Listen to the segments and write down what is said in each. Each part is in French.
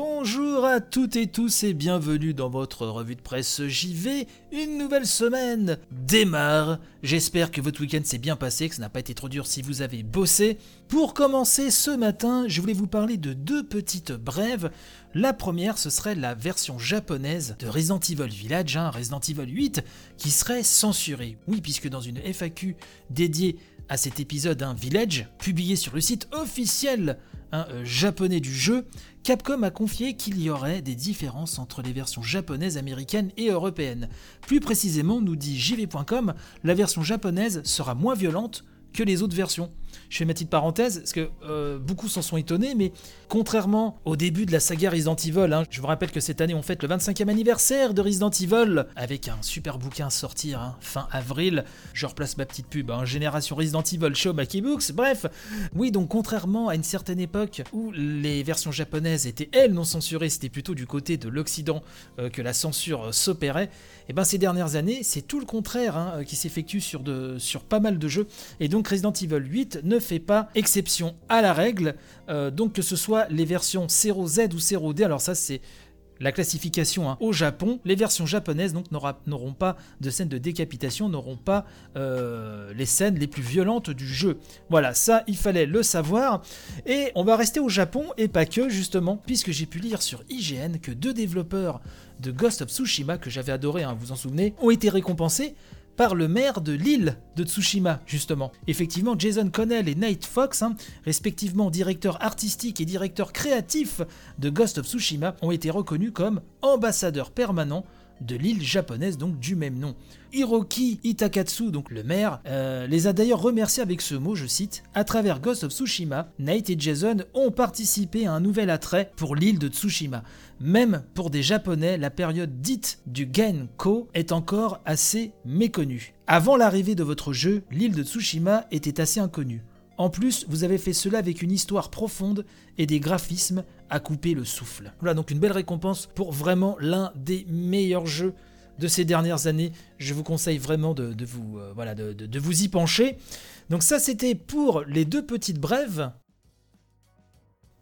Bonjour à toutes et tous et bienvenue dans votre revue de presse JV. Une nouvelle semaine démarre. J'espère que votre week-end s'est bien passé, que ça n'a pas été trop dur si vous avez bossé. Pour commencer ce matin, je voulais vous parler de deux petites brèves. La première, ce serait la version japonaise de Resident Evil Village, hein, Resident Evil 8, qui serait censurée. Oui, puisque dans une FAQ dédiée à cet épisode, un Village, publié sur le site officiel un euh, japonais du jeu, Capcom a confié qu'il y aurait des différences entre les versions japonaises, américaines et européennes. Plus précisément, nous dit jv.com, la version japonaise sera moins violente que les autres versions. Je fais ma petite parenthèse, parce que euh, beaucoup s'en sont étonnés, mais contrairement au début de la saga Resident Evil, hein, je vous rappelle que cette année on fête le 25e anniversaire de Resident Evil, avec un super bouquin à sortir hein, fin avril, je replace ma petite pub, hein, Génération Resident Evil Show Maki Books, bref, oui donc contrairement à une certaine époque où les versions japonaises étaient elles non censurées, c'était plutôt du côté de l'Occident euh, que la censure euh, s'opérait, et eh ben ces dernières années c'est tout le contraire qui s'effectue sur, sur pas mal de jeux, et donc Resident Evil 8 ne fait pas exception à la règle. Euh, donc que ce soit les versions 0Z ou 0D, alors ça c'est la classification hein. au Japon, les versions japonaises n'auront pas de scènes de décapitation, n'auront pas euh, les scènes les plus violentes du jeu. Voilà, ça il fallait le savoir. Et on va rester au Japon et pas que justement, puisque j'ai pu lire sur IGN que deux développeurs de Ghost of Tsushima que j'avais adoré, hein, vous vous en souvenez, ont été récompensés par le maire de l'île de Tsushima, justement. Effectivement, Jason Connell et Nate Fox, hein, respectivement directeur artistique et directeur créatif de Ghost of Tsushima, ont été reconnus comme ambassadeurs permanents de l'île japonaise donc du même nom. Hiroki Itakatsu, donc le maire, euh, les a d'ailleurs remerciés avec ce mot, je cite, à travers Ghost of Tsushima, Nate et Jason ont participé à un nouvel attrait pour l'île de Tsushima. Même pour des Japonais, la période dite du Genko est encore assez méconnue. Avant l'arrivée de votre jeu, l'île de Tsushima était assez inconnue. En plus, vous avez fait cela avec une histoire profonde et des graphismes à couper le souffle. Voilà donc une belle récompense pour vraiment l'un des meilleurs jeux de ces dernières années. Je vous conseille vraiment de, vous, euh, voilà, de, vous y pencher. Donc ça c'était pour les deux petites brèves.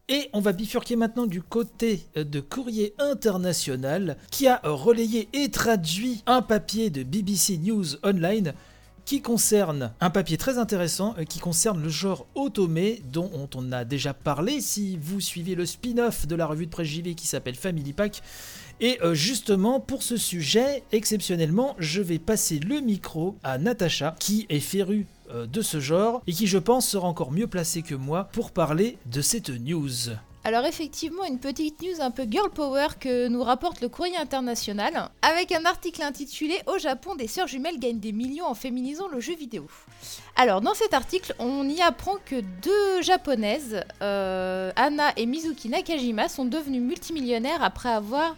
Et on va bifurquer maintenant du côté euh, de Courrier International qui a relayé et traduit un papier de BBC News Online qui concerne un papier très intéressant euh, qui concerne le genre automé dont on a déjà parlé si vous suivez le spin-off de la revue de presse JV qui s'appelle Family Pack. Et euh, justement, pour ce sujet, exceptionnellement, je vais passer le micro à Natacha, qui est férue euh, de ce genre, et qui je pense sera encore mieux placée que moi pour parler de cette news. Alors effectivement, une petite news un peu girl power que nous rapporte le courrier international, avec un article intitulé Au Japon, des sœurs jumelles gagnent des millions en féminisant le jeu vidéo. Alors dans cet article, on y apprend que deux japonaises, euh, Anna et Mizuki Nakajima, sont devenues multimillionnaires après avoir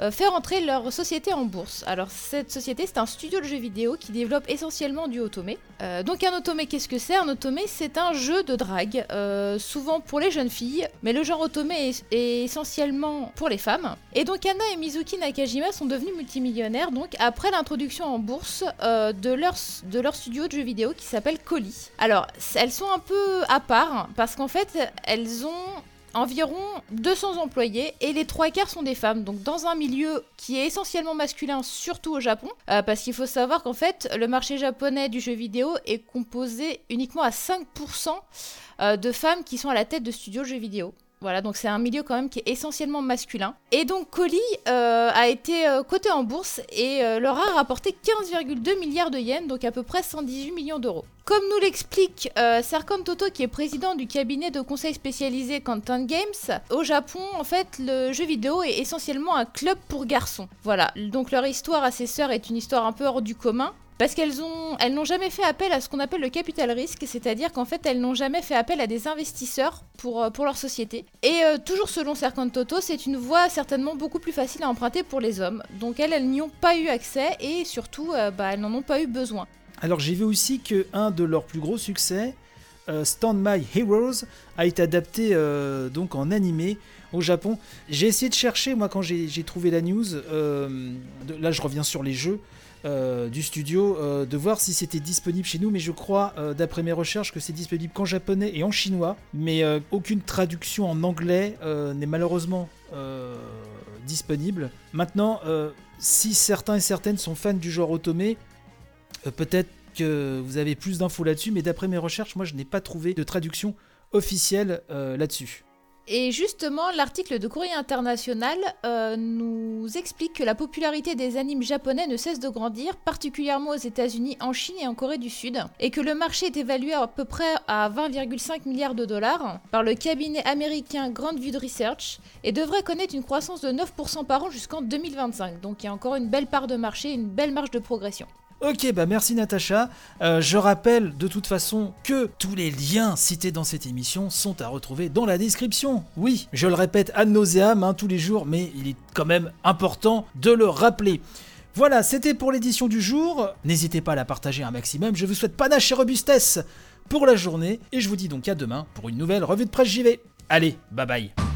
euh, faire entrer leur société en bourse. Alors cette société c'est un studio de jeux vidéo qui développe essentiellement du otome. Euh, donc un otome qu'est-ce que c'est? Un otome c'est un jeu de drague, euh, souvent pour les jeunes filles, mais le genre otome est, essentiellement pour les femmes. Et donc Anna et Mizuki Nakajima sont devenus multimillionnaires donc après l'introduction en bourse de, leur, de leur studio de jeux vidéo qui s'appelle Koli. Alors elles sont un peu à part parce qu'en fait elles ont environ 200 employés et les trois quarts sont des femmes. Donc dans un milieu qui est essentiellement masculin, surtout au Japon, euh, parce qu'il faut savoir qu'en fait le marché japonais du jeu vidéo est composé uniquement à 5% euh, de femmes qui sont à la tête de studios jeux vidéo. Voilà, donc c'est un milieu quand même qui est essentiellement masculin. Et donc Koli euh, a été coté en bourse et leur a rapporté 15,2 milliards de yens, donc à peu près 118 millions d'euros. Comme nous l'explique euh, Serkan Toto, qui est président du cabinet de conseil spécialisé Content Games, au Japon, en fait, le jeu vidéo est essentiellement un club pour garçons. Voilà, donc leur histoire à ces sœurs est une histoire un peu hors du commun. Parce qu'elles ont, elles n'ont jamais fait appel à ce qu'on appelle le capital risque, c'est-à-dire qu'en fait elles n'ont jamais fait appel à des investisseurs pour, euh, pour leur société. Et euh, toujours selon Serkan Toto, c'est une voie certainement beaucoup plus facile à emprunter pour les hommes. Donc elles, elles n'y ont pas eu accès et surtout, bah, elles n'en ont pas eu besoin. Alors j'ai vu aussi que un de leurs plus gros succès, euh, Stand My Heroes, a été adapté euh, donc en animé au Japon. J'ai essayé de chercher, moi quand j'ai trouvé la news, euh, là je reviens sur les jeux, euh, du studio euh, de voir si c'était disponible chez nous, mais je crois, euh, d'après mes recherches, que c'est disponible qu'en japonais et en chinois, mais aucune traduction en anglais n'est malheureusement disponible. Maintenant, si certains et certaines sont fans du genre Otome, peut-être que vous avez plus d'infos là-dessus, mais d'après mes recherches, moi je n'ai pas trouvé de traduction officielle là-dessus. Et justement, l'article de Courrier International euh, nous explique que la popularité des animes japonais ne cesse de grandir, particulièrement aux États-Unis, en Chine et en Corée du Sud, et que le marché est évalué à peu près à 20,5 milliards de dollars par le cabinet américain Grand View Research et devrait connaître une croissance de 9% par an jusqu'en 2025. Donc il y a encore une belle part de marché, une belle marge de progression. Ok, bah merci Natacha. Euh, je rappelle de toute façon que tous les liens cités dans cette émission sont à retrouver dans la description. Oui, je le répète ad nauseam hein, tous les jours, mais il est quand même important de le rappeler. Voilà, c'était pour l'édition du jour. N'hésitez pas à la partager un maximum. Je vous souhaite panache et robustesse pour la journée. Et je vous dis donc à demain pour une nouvelle revue de presse JV. Allez, bye bye.